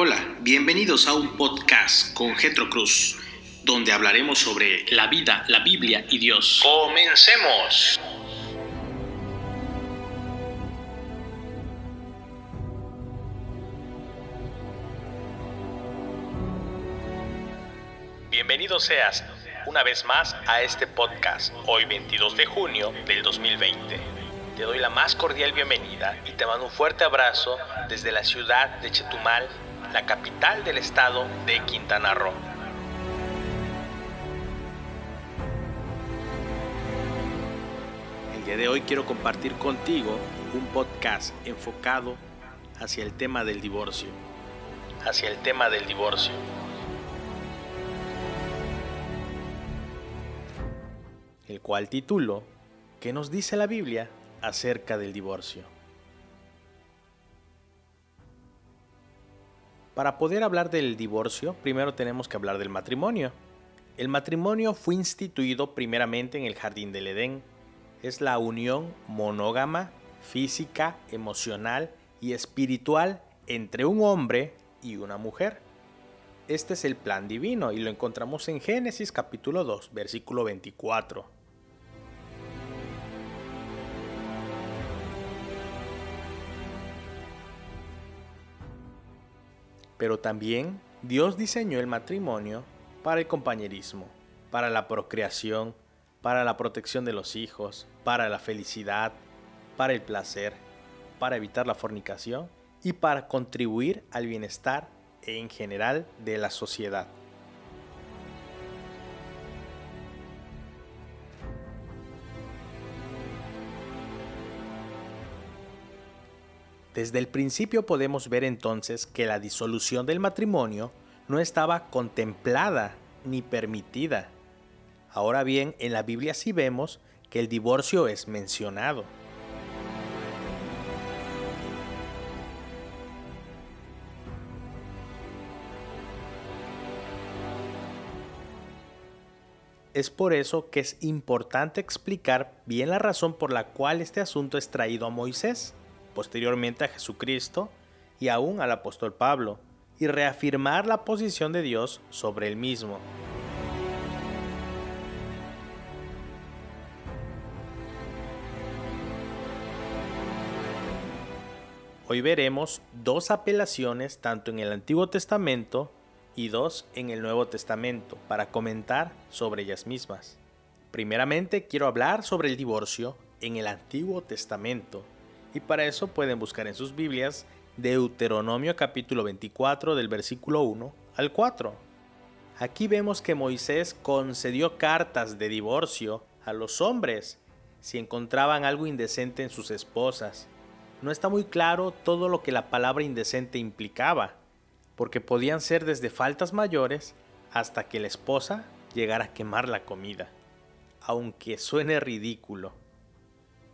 Hola, bienvenidos a un podcast con Getro Cruz, donde hablaremos sobre la vida, la Biblia y Dios. ¡Comencemos! Bienvenido seas una vez más a este podcast, hoy 22 de junio del 2020. Te doy la más cordial bienvenida y te mando un fuerte abrazo desde la ciudad de Chetumal, la capital del estado de Quintana Roo. El día de hoy quiero compartir contigo un podcast enfocado hacia el tema del divorcio. Hacia el tema del divorcio. El cual titulo ¿Qué nos dice la Biblia acerca del divorcio? Para poder hablar del divorcio, primero tenemos que hablar del matrimonio. El matrimonio fue instituido primeramente en el jardín del Edén. Es la unión monógama, física, emocional y espiritual entre un hombre y una mujer. Este es el plan divino y lo encontramos en Génesis capítulo 2, versículo 24. Pero también Dios diseñó el matrimonio para el compañerismo, para la procreación, para la protección de los hijos, para la felicidad, para el placer, para evitar la fornicación y para contribuir al bienestar en general de la sociedad. Desde el principio podemos ver entonces que la disolución del matrimonio no estaba contemplada ni permitida. Ahora bien, en la Biblia sí vemos que el divorcio es mencionado. Es por eso que es importante explicar bien la razón por la cual este asunto es traído a Moisés posteriormente a Jesucristo y aún al apóstol Pablo, y reafirmar la posición de Dios sobre el mismo. Hoy veremos dos apelaciones tanto en el Antiguo Testamento y dos en el Nuevo Testamento para comentar sobre ellas mismas. Primeramente quiero hablar sobre el divorcio en el Antiguo Testamento y para eso pueden buscar en sus Biblias Deuteronomio capítulo 24 del versículo 1 al 4. Aquí vemos que Moisés concedió cartas de divorcio a los hombres si encontraban algo indecente en sus esposas. No está muy claro todo lo que la palabra indecente implicaba, porque podían ser desde faltas mayores hasta que la esposa llegara a quemar la comida, aunque suene ridículo.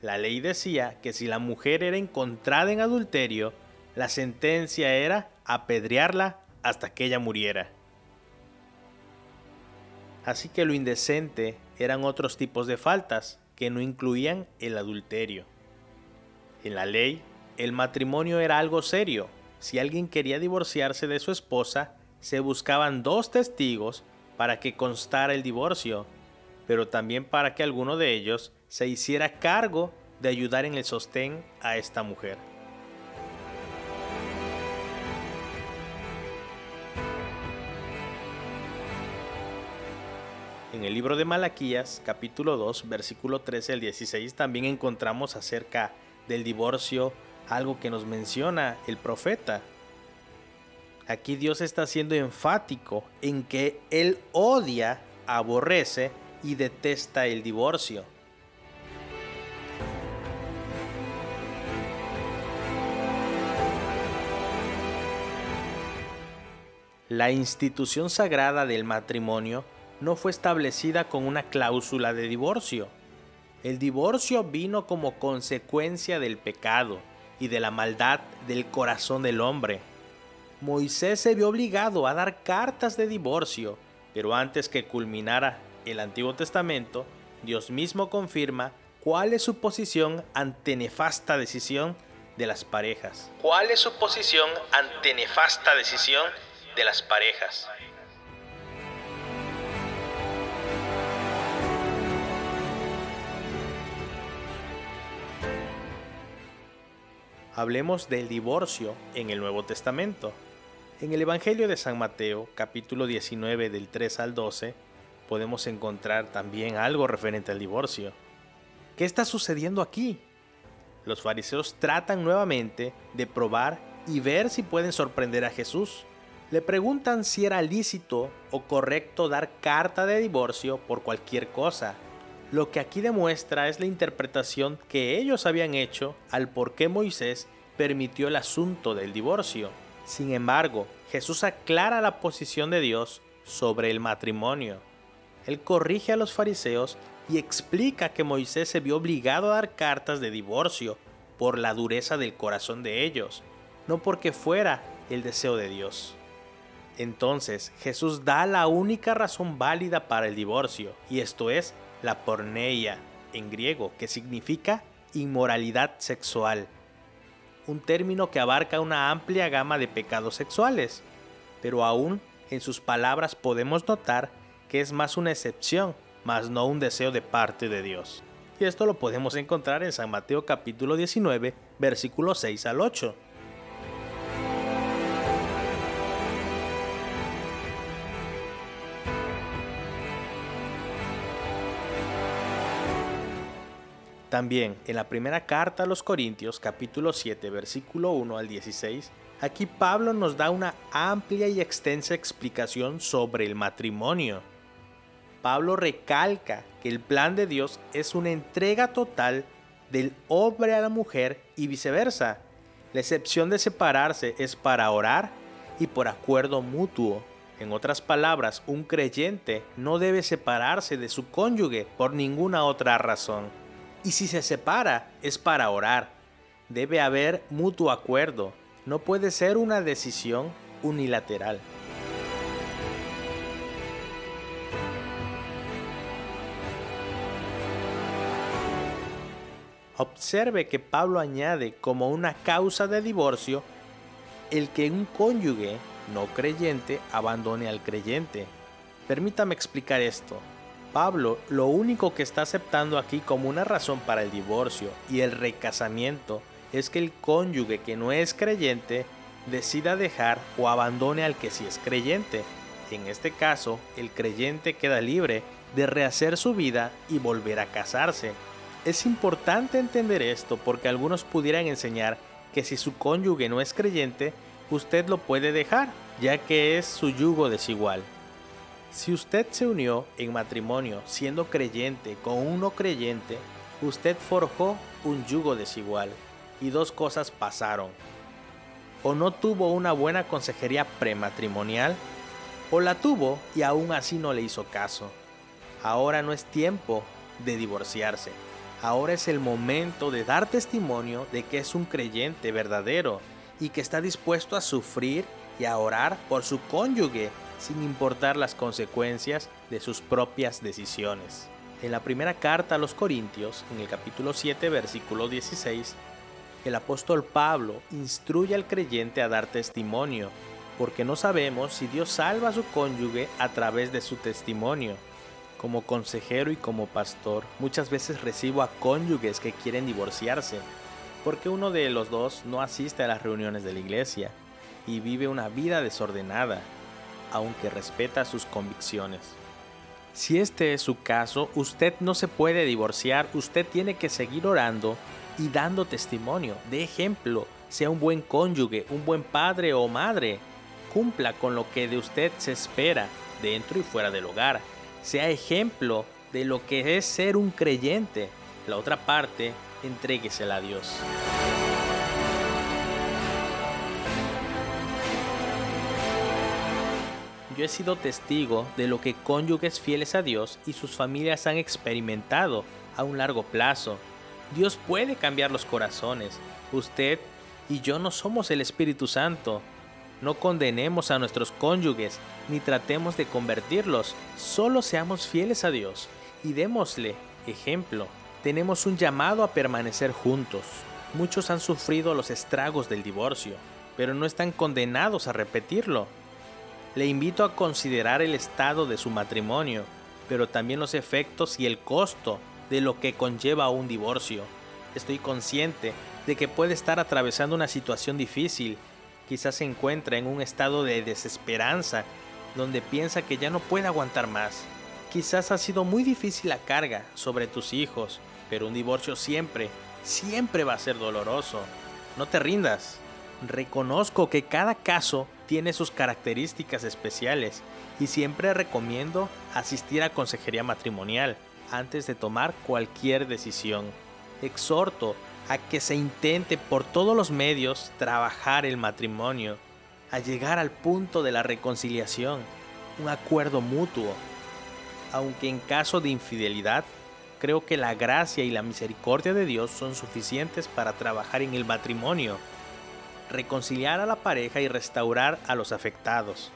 La ley decía que si la mujer era encontrada en adulterio, la sentencia era apedrearla hasta que ella muriera. Así que lo indecente eran otros tipos de faltas que no incluían el adulterio. En la ley, el matrimonio era algo serio. Si alguien quería divorciarse de su esposa, se buscaban dos testigos para que constara el divorcio, pero también para que alguno de ellos se hiciera cargo de ayudar en el sostén a esta mujer. En el libro de Malaquías, capítulo 2, versículo 13 al 16, también encontramos acerca del divorcio algo que nos menciona el profeta. Aquí Dios está siendo enfático en que Él odia, aborrece y detesta el divorcio. La institución sagrada del matrimonio no fue establecida con una cláusula de divorcio. El divorcio vino como consecuencia del pecado y de la maldad del corazón del hombre. Moisés se vio obligado a dar cartas de divorcio, pero antes que culminara el Antiguo Testamento, Dios mismo confirma cuál es su posición ante nefasta decisión de las parejas. ¿Cuál es su posición ante nefasta decisión de las parejas? Hablemos del divorcio en el Nuevo Testamento. En el Evangelio de San Mateo, capítulo 19 del 3 al 12, podemos encontrar también algo referente al divorcio. ¿Qué está sucediendo aquí? Los fariseos tratan nuevamente de probar y ver si pueden sorprender a Jesús. Le preguntan si era lícito o correcto dar carta de divorcio por cualquier cosa. Lo que aquí demuestra es la interpretación que ellos habían hecho al por qué Moisés permitió el asunto del divorcio. Sin embargo, Jesús aclara la posición de Dios sobre el matrimonio. Él corrige a los fariseos y explica que Moisés se vio obligado a dar cartas de divorcio por la dureza del corazón de ellos, no porque fuera el deseo de Dios. Entonces Jesús da la única razón válida para el divorcio, y esto es la porneia, en griego, que significa inmoralidad sexual, un término que abarca una amplia gama de pecados sexuales, pero aún en sus palabras podemos notar que es más una excepción, más no un deseo de parte de Dios. Y esto lo podemos encontrar en San Mateo capítulo 19, versículos 6 al 8. También en la primera carta a los Corintios capítulo 7 versículo 1 al 16, aquí Pablo nos da una amplia y extensa explicación sobre el matrimonio. Pablo recalca que el plan de Dios es una entrega total del hombre a la mujer y viceversa. La excepción de separarse es para orar y por acuerdo mutuo. En otras palabras, un creyente no debe separarse de su cónyuge por ninguna otra razón. Y si se separa, es para orar. Debe haber mutuo acuerdo. No puede ser una decisión unilateral. Observe que Pablo añade como una causa de divorcio el que un cónyuge no creyente abandone al creyente. Permítame explicar esto. Pablo lo único que está aceptando aquí como una razón para el divorcio y el recasamiento es que el cónyuge que no es creyente decida dejar o abandone al que sí es creyente. En este caso, el creyente queda libre de rehacer su vida y volver a casarse. Es importante entender esto porque algunos pudieran enseñar que si su cónyuge no es creyente, usted lo puede dejar, ya que es su yugo desigual. Si usted se unió en matrimonio siendo creyente con un no creyente, usted forjó un yugo desigual y dos cosas pasaron. O no tuvo una buena consejería prematrimonial, o la tuvo y aún así no le hizo caso. Ahora no es tiempo de divorciarse. Ahora es el momento de dar testimonio de que es un creyente verdadero y que está dispuesto a sufrir y a orar por su cónyuge sin importar las consecuencias de sus propias decisiones. En la primera carta a los Corintios, en el capítulo 7, versículo 16, el apóstol Pablo instruye al creyente a dar testimonio, porque no sabemos si Dios salva a su cónyuge a través de su testimonio. Como consejero y como pastor, muchas veces recibo a cónyuges que quieren divorciarse, porque uno de los dos no asiste a las reuniones de la iglesia y vive una vida desordenada, aunque respeta sus convicciones. Si este es su caso, usted no se puede divorciar, usted tiene que seguir orando y dando testimonio, de ejemplo, sea un buen cónyuge, un buen padre o madre, cumpla con lo que de usted se espera dentro y fuera del hogar, sea ejemplo de lo que es ser un creyente. La otra parte, entréguesela a Dios. Yo he sido testigo de lo que cónyuges fieles a Dios y sus familias han experimentado a un largo plazo. Dios puede cambiar los corazones. Usted y yo no somos el Espíritu Santo. No condenemos a nuestros cónyuges ni tratemos de convertirlos. Solo seamos fieles a Dios y démosle ejemplo. Tenemos un llamado a permanecer juntos. Muchos han sufrido los estragos del divorcio, pero no están condenados a repetirlo. Le invito a considerar el estado de su matrimonio, pero también los efectos y el costo de lo que conlleva un divorcio. Estoy consciente de que puede estar atravesando una situación difícil, quizás se encuentra en un estado de desesperanza, donde piensa que ya no puede aguantar más. Quizás ha sido muy difícil la carga sobre tus hijos, pero un divorcio siempre, siempre va a ser doloroso. No te rindas. Reconozco que cada caso tiene sus características especiales y siempre recomiendo asistir a consejería matrimonial antes de tomar cualquier decisión. Exhorto a que se intente por todos los medios trabajar el matrimonio, a llegar al punto de la reconciliación, un acuerdo mutuo. Aunque en caso de infidelidad, creo que la gracia y la misericordia de Dios son suficientes para trabajar en el matrimonio, reconciliar a la pareja y restaurar a los afectados.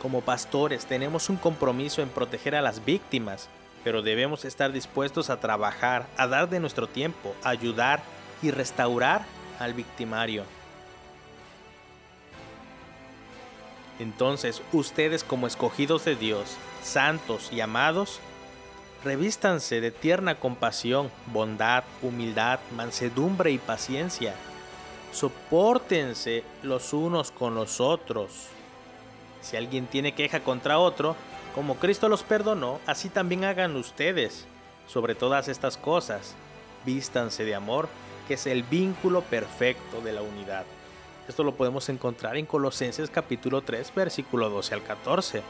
Como pastores tenemos un compromiso en proteger a las víctimas, pero debemos estar dispuestos a trabajar, a dar de nuestro tiempo, ayudar y restaurar al victimario. Entonces, ustedes como escogidos de Dios, santos y amados, revístanse de tierna compasión, bondad, humildad, mansedumbre y paciencia. Sopórtense los unos con los otros. Si alguien tiene queja contra otro, como Cristo los perdonó, así también hagan ustedes. Sobre todas estas cosas, vístanse de amor, que es el vínculo perfecto de la unidad. Esto lo podemos encontrar en Colosenses capítulo 3, versículo 12 al 14.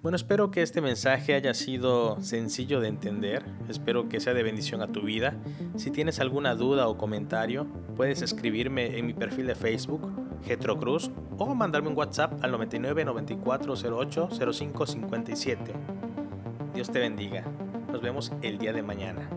Bueno, espero que este mensaje haya sido sencillo de entender, espero que sea de bendición a tu vida. Si tienes alguna duda o comentario, puedes escribirme en mi perfil de Facebook, Getro Cruz, o mandarme un WhatsApp al 99 94 08 05 57. Dios te bendiga. Nos vemos el día de mañana.